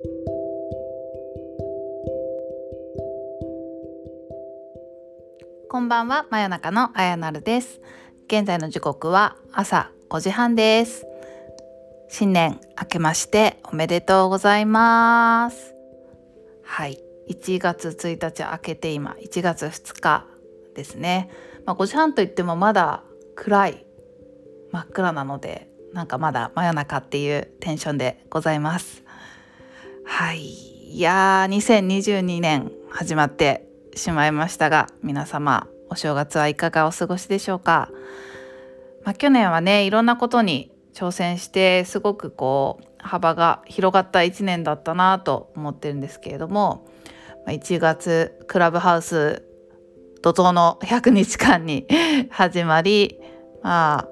こんばんは、真夜中のあやなるです。現在の時刻は朝5時半です。新年明けましておめでとうございます。はい、1月1日明けて今1月2日ですね。まあ、5時半といってもまだ暗い真っ暗なので、なんかまだ真夜中っていうテンションでございます。はい、いやー2022年始まってしまいましたが皆様お正月はいかがお過ごしでしょうか、まあ、去年はねいろんなことに挑戦してすごくこう幅が広がった1年だったなと思ってるんですけれども1月クラブハウス怒涛の100日間に 始まりま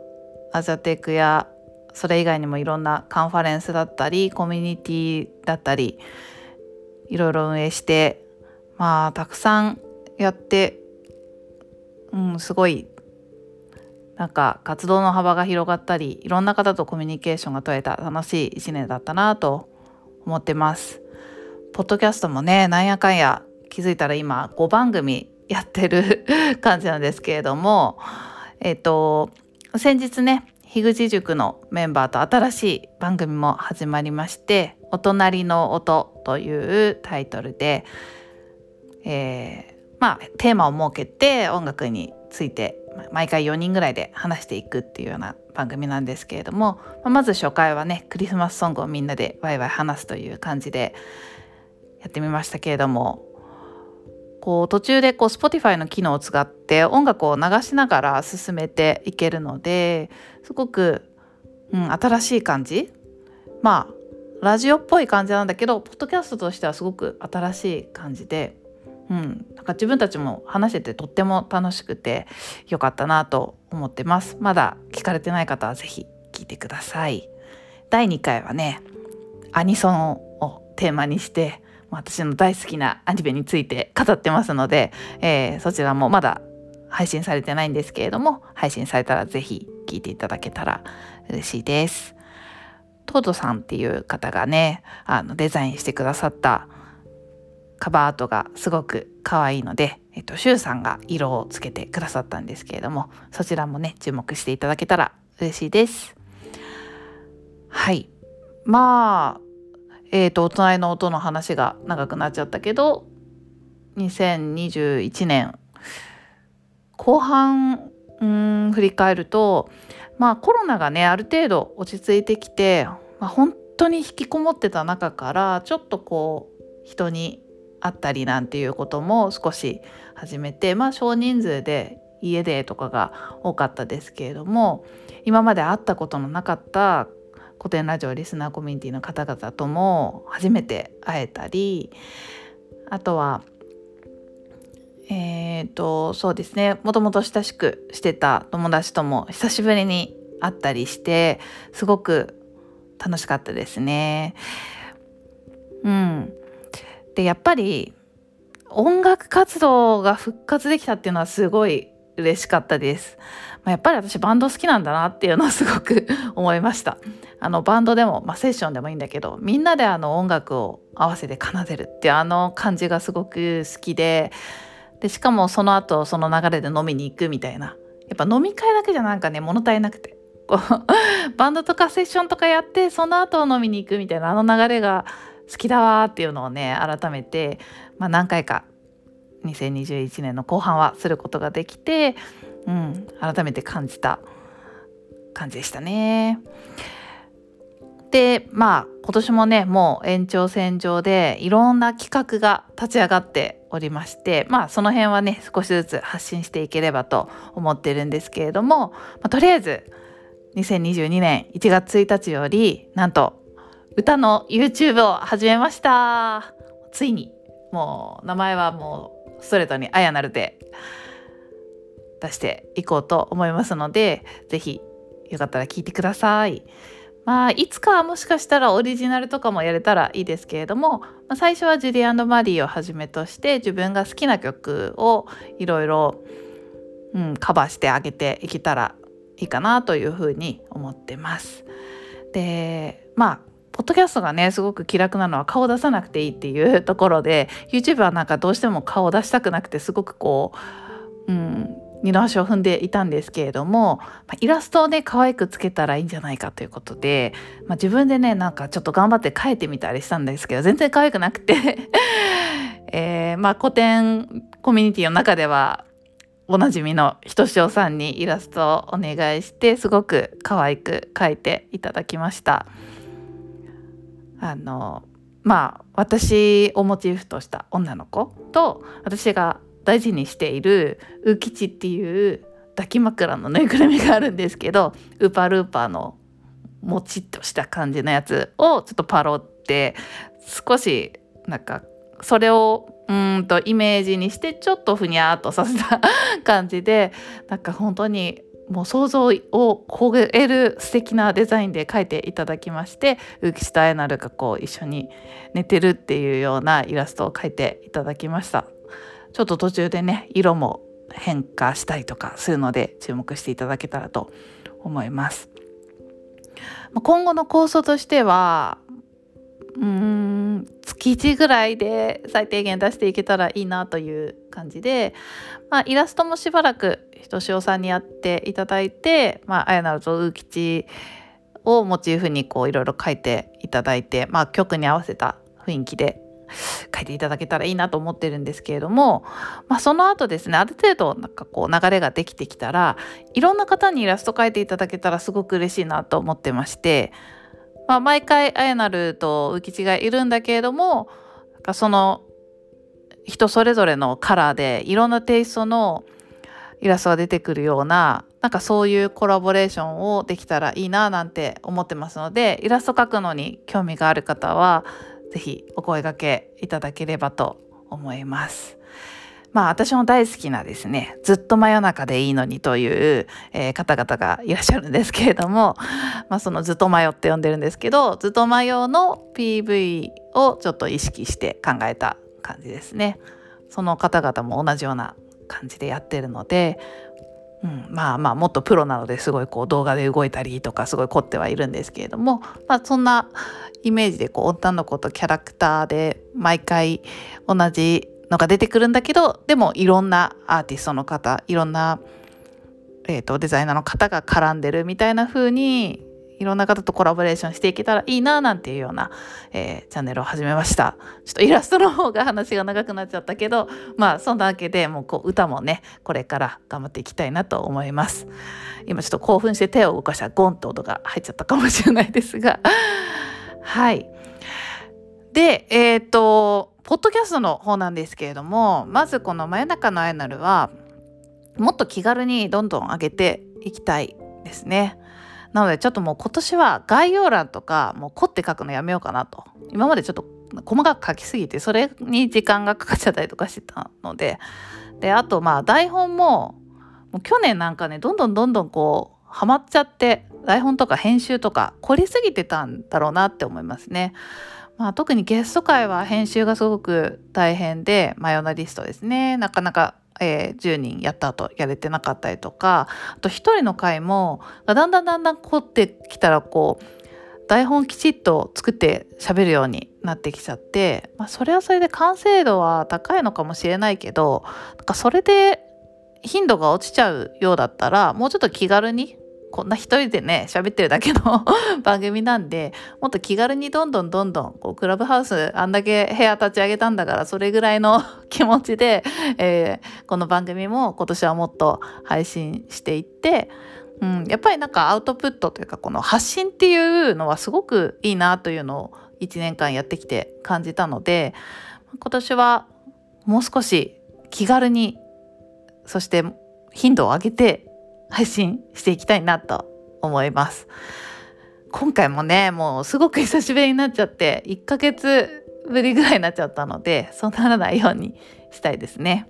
あアジャテックやそれ以外にもいろんなカンファレンスだったりコミュニティだったりいろいろ運営してまあたくさんやってうんすごいなんか活動の幅が広がったりいろんな方とコミュニケーションが取れた楽しい一年だったなと思ってます。ポッドキャストもねなんやかんや気づいたら今5番組やってる感じなんですけれどもえっ、と先日ね樋口塾のメンバーと新しい番組も始まりまして「お隣の音」というタイトルでえー、まあテーマを設けて音楽について毎回4人ぐらいで話していくっていうような番組なんですけれどもまず初回はねクリスマスソングをみんなでワイワイ話すという感じでやってみましたけれどもこう途中でこう Spotify の機能を使って音楽を流しながら進めていけるのですごく、うん、新しい感じ。まあラジオっぽい感じなんだけどポッドキャストとしてはすごく新しい感じでうん、なんか自分たちも話しててとっても楽しくてよかったなと思ってます。まだ聞かれてない方は是非聞いてください。第2回はねアニソンをテーマにして私の大好きなアニメについて語ってますので、えー、そちらもまだ配信されてないんですけれども配信されたら是非聞いていただけたら嬉しいですトートさんっていう方がねあのデザインしてくださったカバーアートがすごく可愛いので、えっと、シュウさんが色をつけてくださったんですけれども、そちらもね、注目していただけたら嬉しいです。はい。まあ、えっ、ー、と、お隣の音の話が長くなっちゃったけど、2021年後半、うん、振り返ると、まあコロナがね、ある程度落ち着いてきて、まあ、本当に引きこもってた中から、ちょっとこう、人にあったりなんていうことも少し始めてまあ少人数で家でとかが多かったですけれども今まで会ったことのなかった古典ラジオリスナーコミュニティの方々とも初めて会えたりあとはえっ、ー、とそうですねもともと親しくしてた友達とも久しぶりに会ったりしてすごく楽しかったですね。うんでやっぱり音楽活動が復活できたっていうのはすごい嬉しかったです。まあ、やっぱり私バンド好きなんだなっていうのはすごく 思いました。あのバンドでも、まあ、セッションでもいいんだけどみんなであの音楽を合わせて奏でるっていうあの感じがすごく好きででしかもその後その流れで飲みに行くみたいなやっぱ飲み会だけじゃなんかね物足りなくて バンドとかセッションとかやってその後飲みに行くみたいなあの流れが好きだわっていうのをね改めて、まあ、何回か2021年の後半はすることができて、うん、改めて感じた感じでしたね。でまあ今年もねもう延長線上でいろんな企画が立ち上がっておりましてまあその辺はね少しずつ発信していければと思ってるんですけれども、まあ、とりあえず2022年1月1日よりなんと歌の YouTube を始めましたついにもう名前はもうストレートに「あやなる」で出していこうと思いますので是非よかったら聞いてください。まあいつかはもしかしたらオリジナルとかもやれたらいいですけれども、まあ、最初はジュリーマリーをはじめとして自分が好きな曲をいろいろカバーしてあげていけたらいいかなというふうに思ってます。でまあポッドキャストがねすごく気楽なのは顔を出さなくていいっていうところで YouTube はなんかどうしても顔を出したくなくてすごくこう、うん、二の足を踏んでいたんですけれども、イラストをね可愛くつけたらいいんじゃないかということで、まあ、自分でねなんかちょっと頑張って描いてみたりしたんですけど全然可愛くなくて えー、まあ古典コミュニティの中ではおなじみのひとしおさんにイラストをお願いしてすごく可愛く描いていただきました。あのまあ私をモチーフとした女の子と私が大事にしているウキチっていう抱き枕のぬいぐるみがあるんですけどウーパールーパーのもちっとした感じのやつをちょっとパロって少しなんかそれをうんとイメージにしてちょっとふにゃーっとさせた 感じでなんか本当にもう想像を超える素敵なデザインで描いていただきまして浮吉とあやなるがこう一緒に寝てるっていうようなイラストを描いていただきました。ちょっと途中でね色も変化したりとかするので注目していただけたらと思います。今後の構想としてはうん月1ぐらいで最低限出していけたらいいなという感じで、まあ、イラストもしばらくひとしおさんにやっていただいて、まあ、やなるとうきちをモチーフにこういろいろ書いていただいて、まあ、曲に合わせた雰囲気で書いていただけたらいいなと思ってるんですけれども、まあ、その後ですねある程度なんかこう流れができてきたらいろんな方にイラスト描いていただけたらすごく嬉しいなと思ってましてまあ、毎回あやなると浮吉がいるんだけれどもその人それぞれのカラーでいろんなテイストのイラストが出てくるようななんかそういうコラボレーションをできたらいいななんて思ってますのでイラスト描くのに興味がある方は是非お声がけいただければと思います。まあ私も大好きなですね、ずっと真夜中でいいのにという、えー、方々がいらっしゃるんですけれども、まあそのずっとマヨって呼んでるんですけど、ずっとマヨの PV をちょっと意識して考えた感じですね。その方々も同じような感じでやってるので、うん、まあまあもっとプロなのですごいこう動画で動いたりとかすごい凝ってはいるんですけれども、まあ、そんなイメージでこう女の子とキャラクターで毎回同じのが出てくるんだけどでもいろんなアーティストの方いろんな、えーと、デザイナーの方が絡んでるみたいな風にいろんな方とコラボレーションしていけたらいいななんていうような、えー、チャンネルを始めました。ちょっとイラストの方が話が長くなっちゃったけどまあそんなわけでもうこう歌もねこれから頑張っていきたいなと思います。今ちょっと興奮して手を動かしたらゴンと音が入っちゃったかもしれないですが。はい。でえっ、ー、とポッドキャストの方なんですけれどもまずこの「真夜中のアイナル」はもっと気軽にどんどん上げていきたいですね。なのでちょっともう今年は概要欄とかもう凝って書くのやめようかなと今までちょっと細かく書きすぎてそれに時間がかかっちゃったりとかしてたのでであとまあ台本ももう去年なんかねどんどんどんどんこうハマっちゃって台本とか編集とか凝りすぎてたんだろうなって思いますね。まあ、特にゲスト会は編集がすごく大変でマヨナリストですね。なかなか、えー、10人やった後やれてなかったりとかあと1人の回もだんだんだんだん凝ってきたらこう台本きちっと作って喋るようになってきちゃって、まあ、それはそれで完成度は高いのかもしれないけどなんかそれで頻度が落ちちゃうようだったらもうちょっと気軽にこんな一人でね喋ってるだけの 番組なんでもっと気軽にどんどんどんどんこうクラブハウスあんだけ部屋立ち上げたんだからそれぐらいの 気持ちで、えー、この番組も今年はもっと配信していって、うん、やっぱりなんかアウトプットというかこの発信っていうのはすごくいいなというのを1年間やってきて感じたので今年はもう少し気軽にそして頻度を上げて配信していきたいなと思います。今回もねもうすごく久しぶりになっちゃって1ヶ月ぶりぐらいになっちゃったのでそうならないようにしたいですね。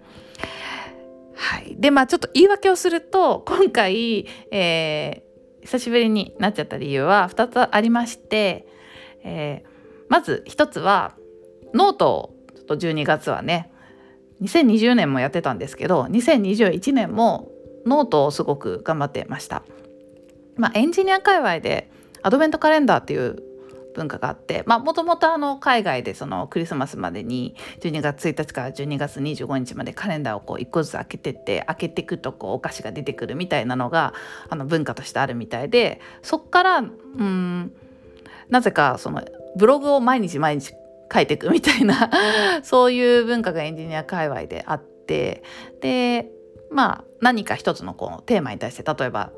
はい、でまあちょっと言い訳をすると今回、えー、久しぶりになっちゃった理由は2つありまして、えー、まず1つはノートをちょっと12月はね2020年もやってたんですけど2021年もノートをすごく頑張ってました。まあ、エンジニア界隈でアドベントカレンダーっていう文化があってもともと海外でそのクリスマスまでに12月1日から12月25日までカレンダーをこう1個ずつ開けてって開けていくとこうお菓子が出てくるみたいなのがあの文化としてあるみたいでそっからうんなぜかそのブログを毎日毎日書いていくみたいなそういう文化がエンジニア界隈であってでまあ何か一つのこうテーマに対して例えば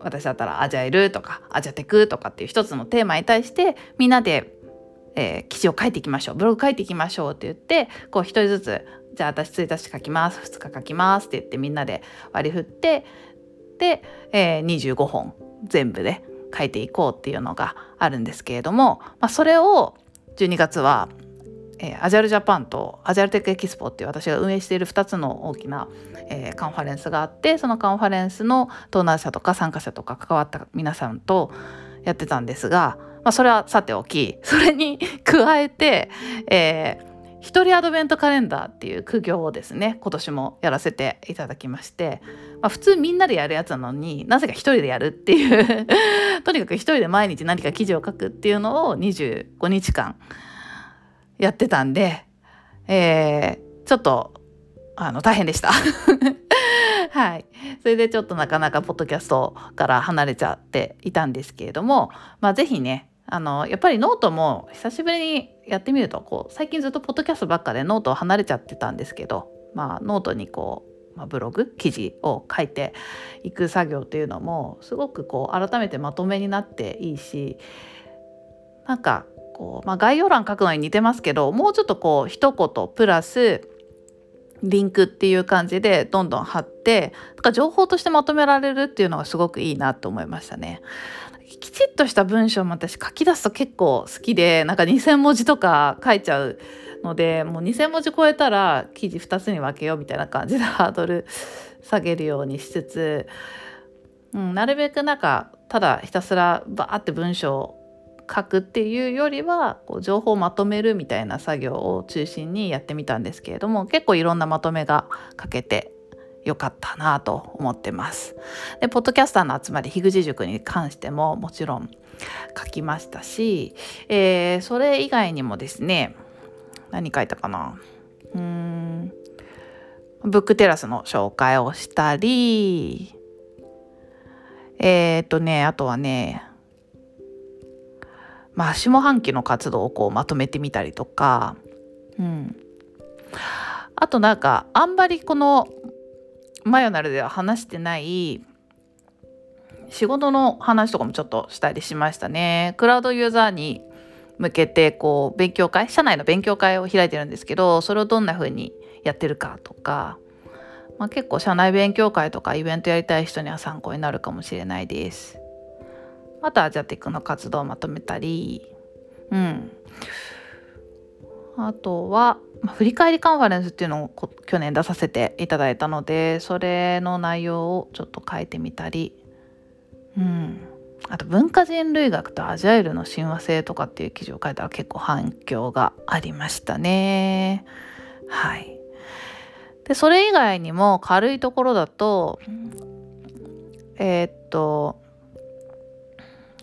私だったらアジャイルとかアジャテクとかっていう一つのテーマに対してみんなで、えー、記事を書いていきましょうブログ書いていきましょうって言ってこう一人ずつじゃあ私1日書きます2日書きますって言ってみんなで割り振ってで、えー、25本全部で書いていこうっていうのがあるんですけれども、まあ、それを12月はえー、アジャルジャパンとアジャルテックエキスポっていう私が運営している2つの大きな、えー、カンファレンスがあってそのカンファレンスの登壇者とか参加者とか関わった皆さんとやってたんですが、まあ、それはさておきそれに加えて、えー、一人アドベントカレンダーっていう苦行をですね今年もやらせていただきまして、まあ、普通みんなでやるやつなのになぜか一人でやるっていう とにかく一人で毎日何か記事を書くっていうのを25日間やってたんで、えー、ちょっとあの大変でした。はい。それでちょっとなかなかポッドキャストから離れちゃっていたんですけれども、まあ是非ね、あの、やっぱりノートも久しぶりにやってみると、こう、最近ずっとポッドキャストばっかでノートを離れちゃってたんですけど、まあノートにこう、まあ、ブログ記事を書いていく作業っていうのもすごくこう改めてまとめになっていいしなんかこう、まあ、概要欄書くのに似てますけどもうちょっとこう一言プラスリンクっていう感じでどんどん貼ってとか情報としてまとめられるっていうのがすごくいいなと思いましたね。きちっとした文章も私書き出すと結構好きでなんか2,000文字とか書いちゃうのでもう2,000文字超えたら記事2つに分けようみたいな感じでハードル下げるようにしつつ、うん、なるべくなんかただひたすらバーって文章書くっていうよりはこう情報をまとめるみたいな作業を中心にやってみたんですけれども結構いろんなまとめが書けてよかったなと思ってます。でポッドキャスターの集まり樋口塾に関してももちろん書きましたし、えー、それ以外にもですね何書いたかなうーんブックテラスの紹介をしたりえー、っとねあとはねまあ、下半期の活動をこうまとめてみたりとか、うん、あとなんかあんまりこの「マヨナル」では話してない仕事の話とかもちょっとしたりしましたね。クラウドユーザーに向けてこう勉強会社内の勉強会を開いてるんですけどそれをどんな風にやってるかとか、まあ、結構社内勉強会とかイベントやりたい人には参考になるかもしれないです。あとアジャティックの活動をまとめたりうん。あとは、ま、振り返りカンファレンスっていうのを去年出させていただいたのでそれの内容をちょっと変えてみたりうん。あと文化人類学とアジャイルの親和性とかっていう記事を書いたら結構反響がありましたね。はい。でそれ以外にも軽いところだとえー、っと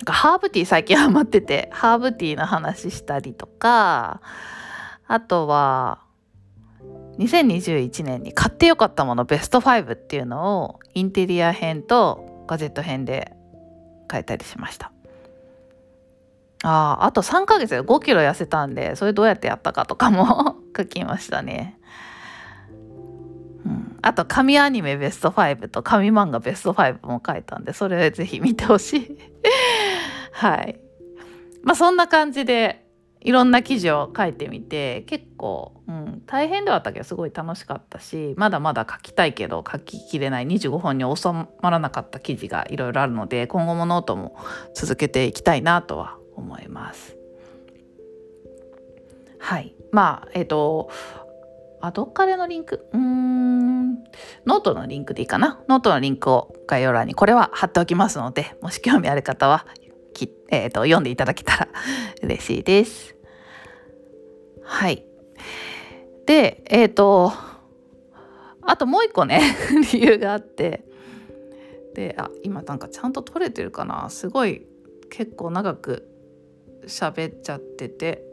ハーブティー最近ハマってて、ハーブティーの話したりとか、あとは、2021年に買ってよかったものベスト5っていうのをインテリア編とガジェット編で変えたりしました。ああ、と3ヶ月で5キロ痩せたんで、それどうやってやったかとかも 書きましたね。あと神アニメベスト5と神漫画ベスト5も書いたんでそれぜひ見てほしいはい。まあそんな感じでいろんな記事を書いてみて結構、うん、大変ではあったけどすごい楽しかったしまだまだ書きたいけど書ききれない25本に収まらなかった記事がいろいろあるので今後もノートも続けていきたいなとは思います。はい。まあえっ、ー、とあどっかでのリンク？うーん。ノートのリンクでいいかな？ノートのリンクを概要欄にこれは貼っておきますのでもし興味ある方はき、えーと、読んでいただけたら嬉しいです。はい。で、えっ、ー、と、あともう一個ね 理由があって。であ今なんかちゃんと撮れてるかな？すごい結構長く喋っちゃってて。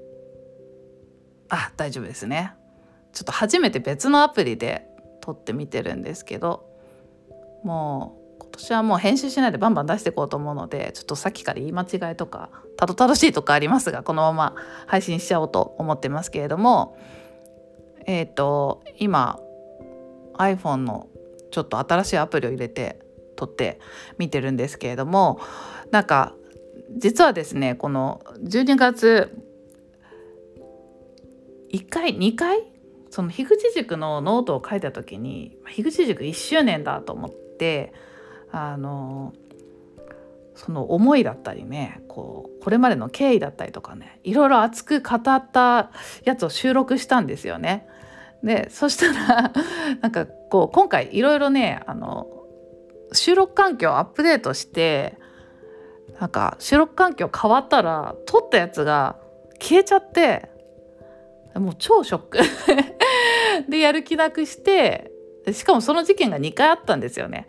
あ大丈夫ですね。ちょっと初めて別のアプリで撮ってみてるんですけど。もう今年はもう編集しないでバンバン出していこうと思うのでちょっとさっきから言い間違いとかたどたどしいとかありますがこのまま配信しちゃおうと思ってますけれどもえっ、ー、と今 iPhone のちょっと新しいアプリを入れて撮って見てるんですけれどもなんか実はですねこの12月1回2回？その樋口塾のノートを書いた時に樋口塾1周年だと思ってあのその思いだったりねこうこれまでの経緯だったりとかねいろいろ熱く語ったやつを収録したんですよね。でそしたら なんかこう今回いろいろねあの収録環境をアップデートしてなんか収録環境変わったら撮ったやつが消えちゃってもう超ショック でやる気なくしてしかもその事件が2回あったんですよね。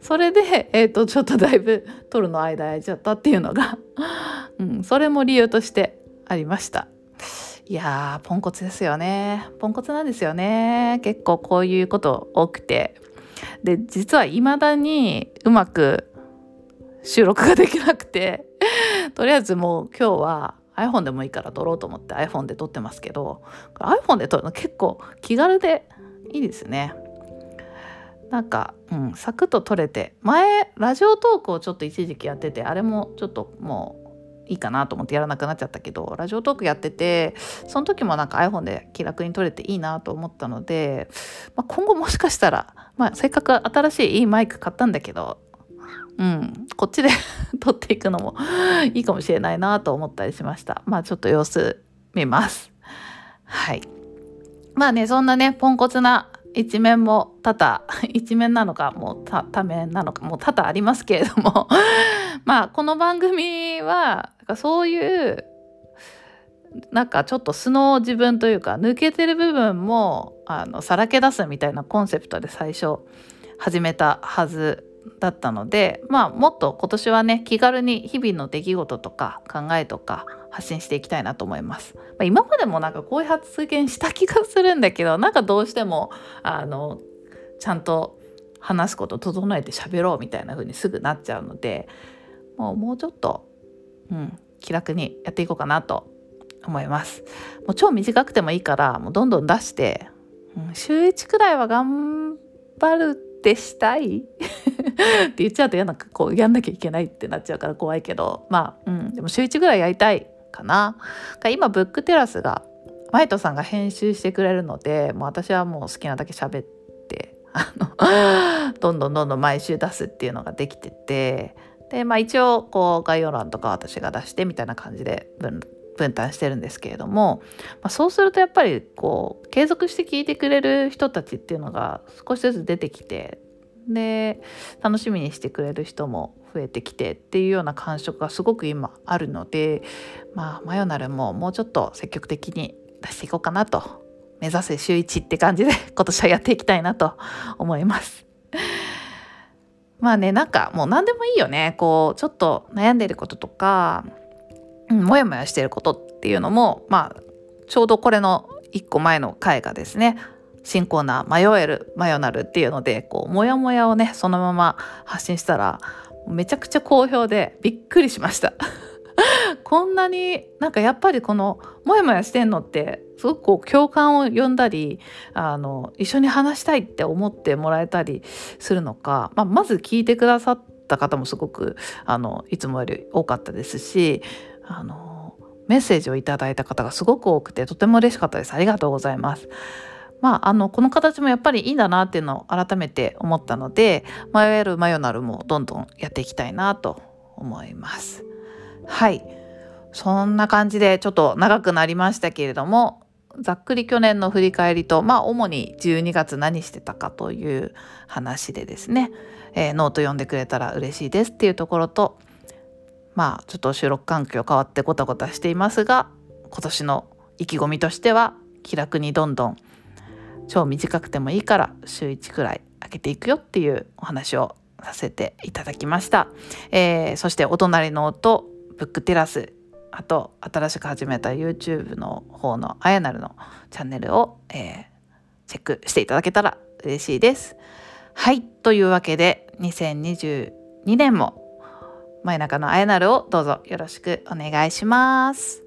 それで、えーと、ちょっとだいぶ撮るの間空いちゃったっていうのが、うん、それも理由としてありました。いやーポンコツですよね。ポンコツなんですよね。結構こういうこと多くて。で実はいまだにうまく収録ができなくてとりあえずもう今日は iPhone でもいいから撮ろうと思って iPhone で撮ってますけど iPhone で撮るの結構気軽でいいですね。なんか、うん、サクッと撮れて前ラジオトークをちょっと一時期やっててあれもちょっともういいかなと思ってやらなくなっちゃったけどラジオトークやっててその時もなんか iPhone で気楽に撮れていいなと思ったので、まあ、今後もしかしたら、まあ、せっかく新しいいいマイク買ったんだけどうん、こっちで 撮っていくのも いいかもしれないなと思ったりしました。まあちょっと様子見ます。はい。まあね、そんなね、ポンコツな一面も多々、一面なのか、もう多面なのか、もう多々ありますけれども、まあこの番組は、そういうなんかちょっと素の自分というか抜けてる部分もあのさらけ出すみたいなコンセプトで最初始めたはずだったのでまあもっと今年はね気軽に日々の出来事とか考えとか発信していきたいなと思います。まあ、今までもなんかこういう発言した気がするんだけどなんかどうしてもあのちゃんと話すこと整えて喋ろうみたいな風にすぐなっちゃうのでもうもうちょっと、うん、気楽にやっていこうかなと思います。もう超短くてもいいからもうどんどん出して、うん、週1くらいは頑張るってしたいって言っちゃうと嫌なこうやんなきゃいけないってなっちゃうから怖いけどまあうんでも週1ぐらいやりたいかな。今ブックテラスがマイトさんが編集してくれるのでもう私はもう好きなだけ喋ってあのどんどんどんどん毎週出すっていうのができててでまあ一応こう概要欄とか私が出してみたいな感じで分分担してるんですけれども、まあ、そうするとやっぱりこう継続して聞いてくれる人たちっていうのが少しずつ出てきてで楽しみにしてくれる人も増えてきてっていうような感触がすごく今あるのでまあマヨナルももうちょっと積極的に出していこうかなと目指せ週1って感じで 今年はやっていきたいなと思います。まあねなんかもう何でもいいよねこうちょっと悩んでることとかうん、もやもやしてることっていうのもまあちょうどこれの1個前の回がですね新コーナー「迷える迷なる」っていうのでこうモヤモヤをねそのまま発信したらめちゃくちゃ好評でびっくりしました。こんなになんかやっぱりこのモヤモヤしてんのってすごくこう共感を呼んだりあの一緒に話したいって思ってもらえたりするのか、まあ、まず聞いてくださった方もすごくあのいつもより多かったですしあのメッセージをいただいた方がすごく多くてとても嬉しかったです。ありがとうございます。まあ、あのこの形もやっぱりいいんだなっていうのを改めて思ったので迷えるマヨナルもどんどんやっていきたいなと思います。はい。そんな感じでちょっと長くなりましたけれどもざっくり去年の振り返りとまあ主に12月何してたかという話でですね、えー、ノート読んでくれたら嬉しいですっていうところとまあちょっと収録環境変わってごたごたしていますが今年の意気込みとしては気楽にどんどん超短くてもいいから週1くらい開けていくよっていうお話をさせていただきました、えー、そしてお隣の音ブックテラスあと新しく始めた YouTube の方のあやなるのチャンネルを、えー、チェックしていただけたら嬉しいです。はいというわけで2022年も真夜中のあやなるをどうぞよろしくお願いします。